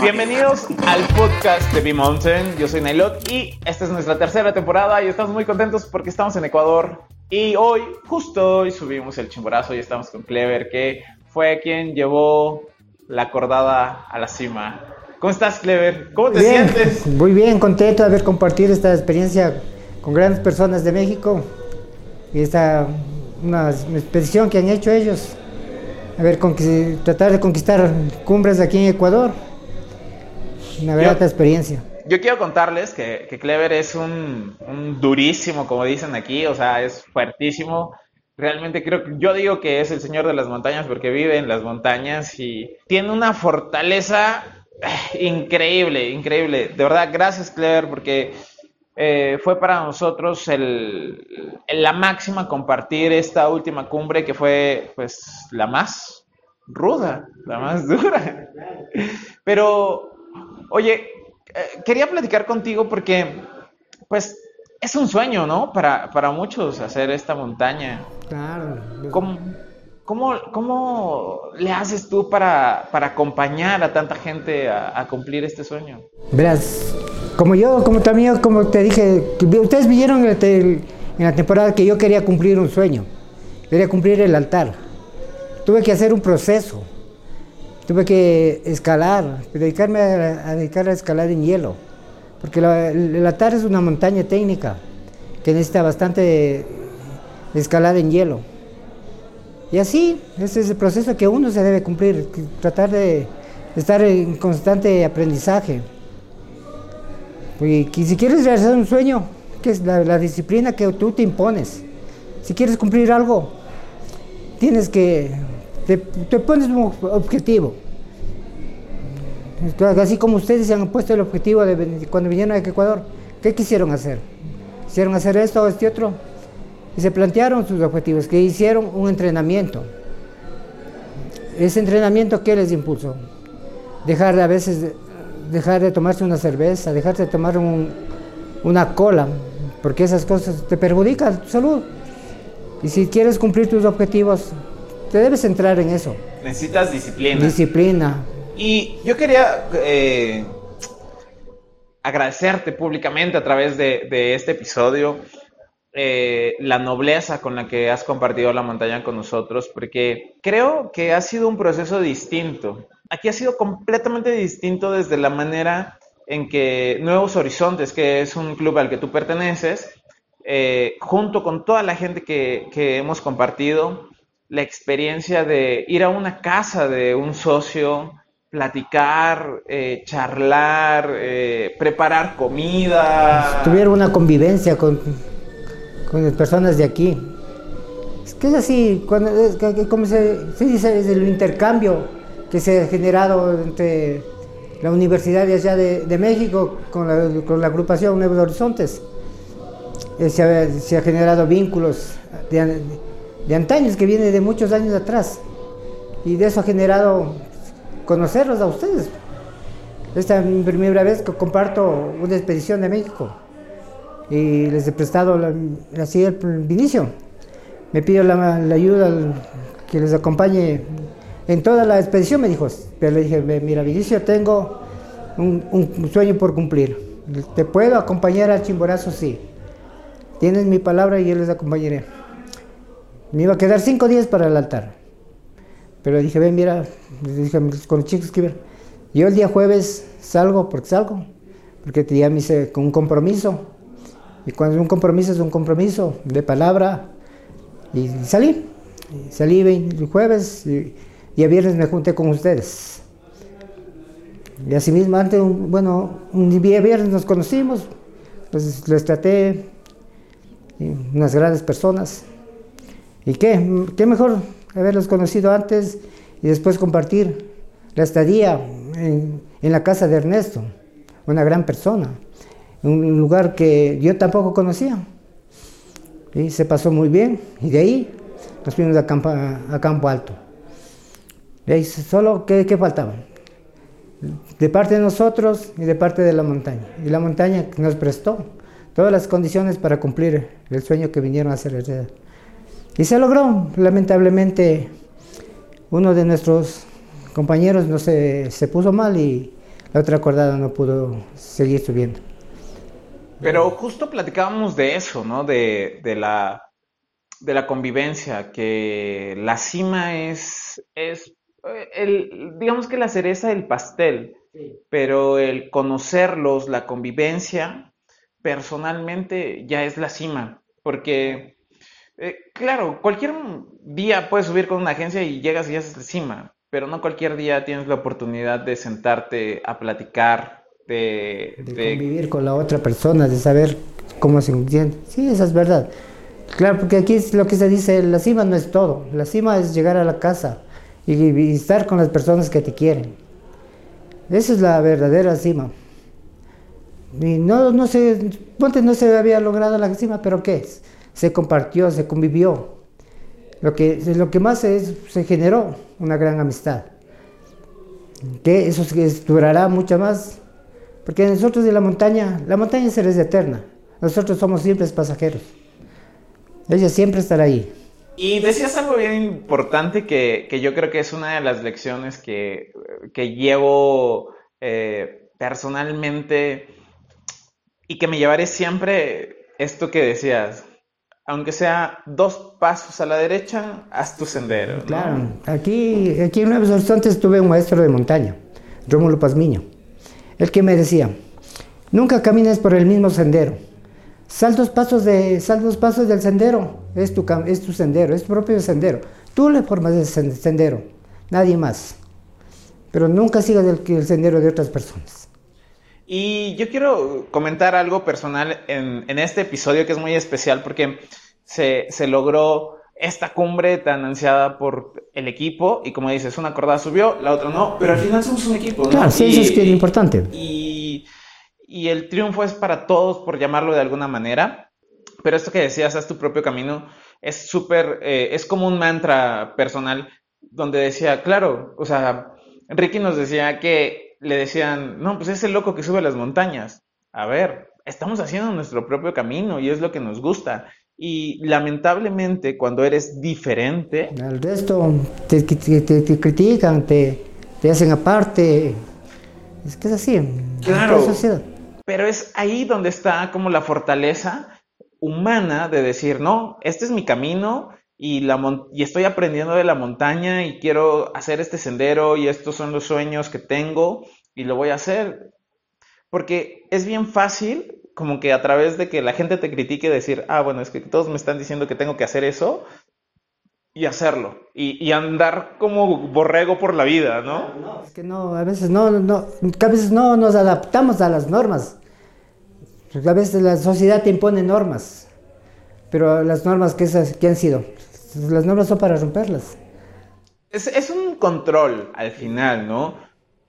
Bienvenidos al podcast de B-Mountain. Yo soy Nailot y esta es nuestra tercera temporada y estamos muy contentos porque estamos en Ecuador. Y hoy, justo hoy, subimos el chimborazo y estamos con Clever, que fue quien llevó la acordada a la cima. ¿Cómo estás, Clever? ¿Cómo te Bien, sientes? Muy bien, contento de haber compartido esta experiencia con grandes personas de México y esta una expedición que han hecho ellos. A ver, tratar de conquistar cumbres aquí en Ecuador. Una grata experiencia. Yo quiero contarles que, que Clever es un, un durísimo, como dicen aquí, o sea, es fuertísimo. Realmente creo que yo digo que es el señor de las montañas porque vive en las montañas y tiene una fortaleza eh, increíble, increíble. De verdad, gracias Clever porque eh, fue para nosotros el, la máxima compartir esta última cumbre que fue pues la más ruda, la más dura. Pero, oye, eh, quería platicar contigo porque, pues, es un sueño, ¿no? Para, para muchos hacer esta montaña. Claro. ¿Cómo, cómo, cómo le haces tú para, para acompañar a tanta gente a, a cumplir este sueño? Verás, como yo, como también, como te dije, ustedes vieron en la temporada que yo quería cumplir un sueño, quería cumplir el altar. Tuve que hacer un proceso, tuve que escalar, dedicarme a, a a escalar en hielo, porque el, altar es una montaña técnica que necesita bastante escalada en hielo. Y así, ese es el proceso que uno se debe cumplir, tratar de estar en constante aprendizaje. Y si quieres realizar un sueño, que es la, disciplina que tú te impones. Si quieres cumplir algo, tienes que, te, pones un objetivo. Así como ustedes se han puesto el objetivo cuando vinieron a Ecuador, ¿qué quisieron hacer? ¿Quisieron hacer esto o este otro? Y se plantearon sus objetivos, que hicieron un entrenamiento. Ese entrenamiento, ¿qué les impulsó? Dejar de a veces, dejar de tomarse una cerveza, dejar de tomar un- una cola, porque esas cosas te perjudican tu salud. Y si quieres cumplir tus objetivos, te debes centrar en eso. Necesitas disciplina. Disciplina. Y yo quería eh, agradecerte públicamente a través de, de este episodio eh, la nobleza con la que has compartido la montaña con nosotros, porque creo que ha sido un proceso distinto. Aquí ha sido completamente distinto desde la manera en que Nuevos Horizontes, que es un club al que tú perteneces, eh, junto con toda la gente que, que hemos compartido, la experiencia de ir a una casa de un socio, platicar, eh, charlar, eh, preparar comida. Tuvieron una convivencia con, con personas de aquí. Es que es así, cuando, es como se, se dice, es el intercambio que se ha generado entre la Universidad de allá de, México con la, agrupación Nuevos Horizontes. Eh, se, ha, generado vínculos de, de antaños que viene de muchos años atrás. Y de eso ha generado conocerlos a ustedes. Esta es mi primera vez que comparto una expedición de México y les he prestado así el inicio. Me pido la, ayuda que les acompañe en toda la expedición, me dijo. Pero le dije, "Ve, mira, Vinicio, tengo un, sueño por cumplir. ¿Te puedo acompañar al Chimborazo? Sí. Tienes mi palabra y yo les acompañaré. Me iba a quedar cinco días para el altar. Pero dije, ven, mira, dije con los chicos que yo el día jueves salgo, porque salgo, porque ya me hice con un compromiso. Y cuando un compromiso es un compromiso de palabra, y salí. Salí el jueves y el viernes me junté con ustedes. Y así mismo, antes, bueno, un día viernes nos conocimos, pues les traté, unas grandes personas. ¿Y qué? ¿Qué mejor haberlos conocido antes y después compartir la estadía en, en la casa de Ernesto, una gran persona, un lugar que yo tampoco conocía. Y se pasó muy bien y de ahí nos fuimos a Campo, a Campo Alto. Ahí solo, ¿qué, qué faltaba? De parte de nosotros y de parte de la montaña. Y la montaña que nos prestó todas las condiciones para cumplir el sueño que vinieron a hacer realidad. Y se logró, lamentablemente, uno de nuestros compañeros no se, se puso mal y la otra cordada no pudo seguir subiendo. Pero justo platicábamos de eso, ¿no? De, de, la, de la convivencia, que la cima es, es el, digamos que la cereza del pastel, pero el conocerlos, la convivencia, personalmente ya es la cima, porque, eh, claro, cualquier día puedes subir con una agencia y llegas y ya es la cima, pero no cualquier día tienes la oportunidad de sentarte a platicar, de, de, convivir con la otra persona, de saber cómo se entiende. Sí, esa es verdad. Claro, porque aquí es lo que se dice, la cima no es todo, la cima es llegar a la casa y, estar con las personas que te quieren. Esa es la verdadera cima. Y no, no se, no se había logrado la cima, pero ¿qué? Se compartió, se convivió. Lo que, lo que más es, se generó una gran amistad. Que eso durará mucho más. Porque nosotros de la montaña, la montaña será eterna. Nosotros somos simples pasajeros. Ella siempre estará ahí. Y decías algo bien importante que, yo creo que es una de las lecciones que, llevo eh, personalmente y que me llevaré siempre esto que decías. Aunque sea dos pasos a la derecha, haz tu sendero. Claro, aquí, aquí en Nuevos Horizontes tuve un maestro de montaña, Rómulo Pazmiño, el que me decía, nunca camines por el mismo sendero Sal dos pasos, de, sal pasos del sendero, es tu, es tu sendero, es tu propio sendero. Tú le formas el sendero, nadie más. Pero nunca sigas el, el sendero de otras personas. Y yo quiero comentar algo personal en, en este episodio que es muy especial porque se, se, logró esta cumbre tan ansiada por el equipo y como dices, una cordada subió, la otra no, pero al final somos un equipo. ¿no? Claro, sí, eso es que es importante. Y y el triunfo es para todos, por llamarlo de alguna manera. Pero esto que decías, haz tu propio camino, es súper, eh, es como un mantra personal donde decía, claro, o sea, Ricky nos decía que le decían, no, pues es el loco que sube las montañas. A ver, estamos haciendo nuestro propio camino y es lo que nos gusta. Y lamentablemente cuando eres diferente... Al resto te, te, critican, te, te, hacen aparte. Es que es así. Claro. Pero es ahí donde está como la fortaleza humana de decir, no, este es mi camino y, la y estoy aprendiendo de la montaña y quiero hacer este sendero y estos son los sueños que tengo y lo voy a hacer. Porque es bien fácil como que a través de que la gente te critique decir, ah, bueno, es que todos me están diciendo que tengo que hacer eso y hacerlo y, y andar como borrego por la vida, ¿no? No, es que no, a veces no, no, a veces no nos adaptamos a las normas. A veces la sociedad te impone normas, pero las normas que, esas, que han sido, las normas son para romperlas. Es, es un control al final, ¿no?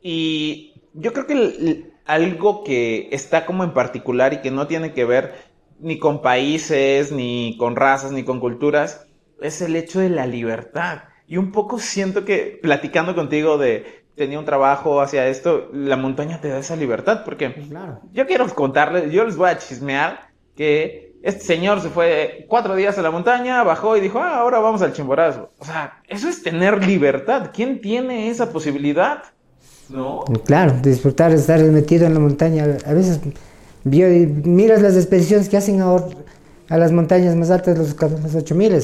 Y yo creo que algo que está como en particular y que no tiene que ver ni con países, ni con razas, ni con culturas, es el hecho de la libertad. Y un poco siento que platicando contigo de tenía un trabajo hacia esto, la montaña te da esa libertad, porque yo quiero contarles, yo les voy a chismear que este señor se fue cuatro días a la montaña, bajó y dijo, ah, ahora vamos al chimborazo. O sea, eso es tener libertad. ¿Quién tiene esa posibilidad? ¿No? Claro, disfrutar, estar metido en la montaña. A veces miras las expediciones que hacen ahora a las montañas más altas, los, los 8000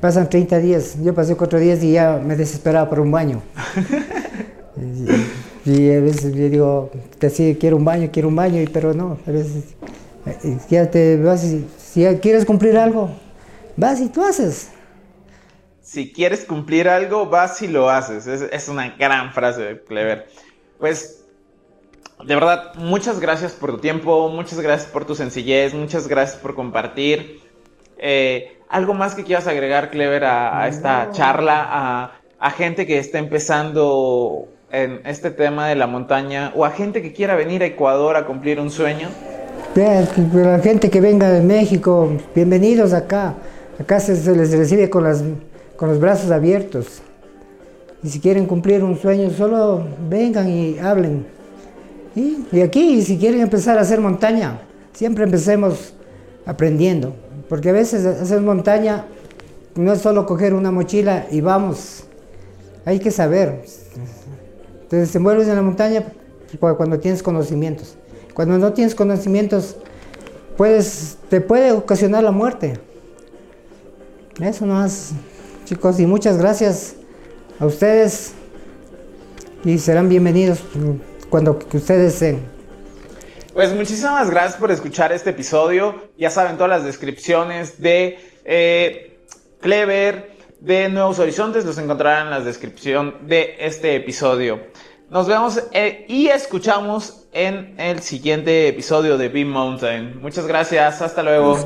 Pasan 30 días, yo pasé 4 días y ya me desesperaba por un baño. y, a veces yo digo, te sí, quiero un baño, quiero un baño, pero no, a veces eh, ya te vas y, si quieres cumplir algo, vas y tú haces. Si quieres cumplir algo, vas y lo haces. Es, es una gran frase de Clever. Pues de verdad, muchas gracias por tu tiempo, muchas gracias por tu sencillez, muchas gracias por compartir. Eh, ¿Algo más que quieras agregar, Clever, a, esta charla, a, gente que está empezando en este tema de la montaña o a gente que quiera venir a Ecuador a cumplir un sueño? La gente que venga de México, bienvenidos acá. Acá se, les recibe con, las, con los brazos abiertos. Y si quieren cumplir un sueño, solo vengan y hablen. Y, y aquí, si quieren empezar a hacer montaña, siempre empecemos aprendiendo. Porque a veces hacer montaña no es solo coger una mochila y vamos. hay que saber. Te desenvuelves en la montaña cuando tienes conocimientos. Cuando no tienes conocimientos, puedes, te puede ocasionar la muerte. Eso más, chicos, y muchas gracias a ustedes y serán bienvenidos cuando ustedes deseen. Pues muchísimas gracias por escuchar este episodio. Ya saben todas las descripciones de eh, Clever, de Nuevos Horizontes, los encontrarán en la descripción de este episodio. Nos vemos eh, y escuchamos en el siguiente episodio de Beam Mountain. Muchas gracias, hasta luego.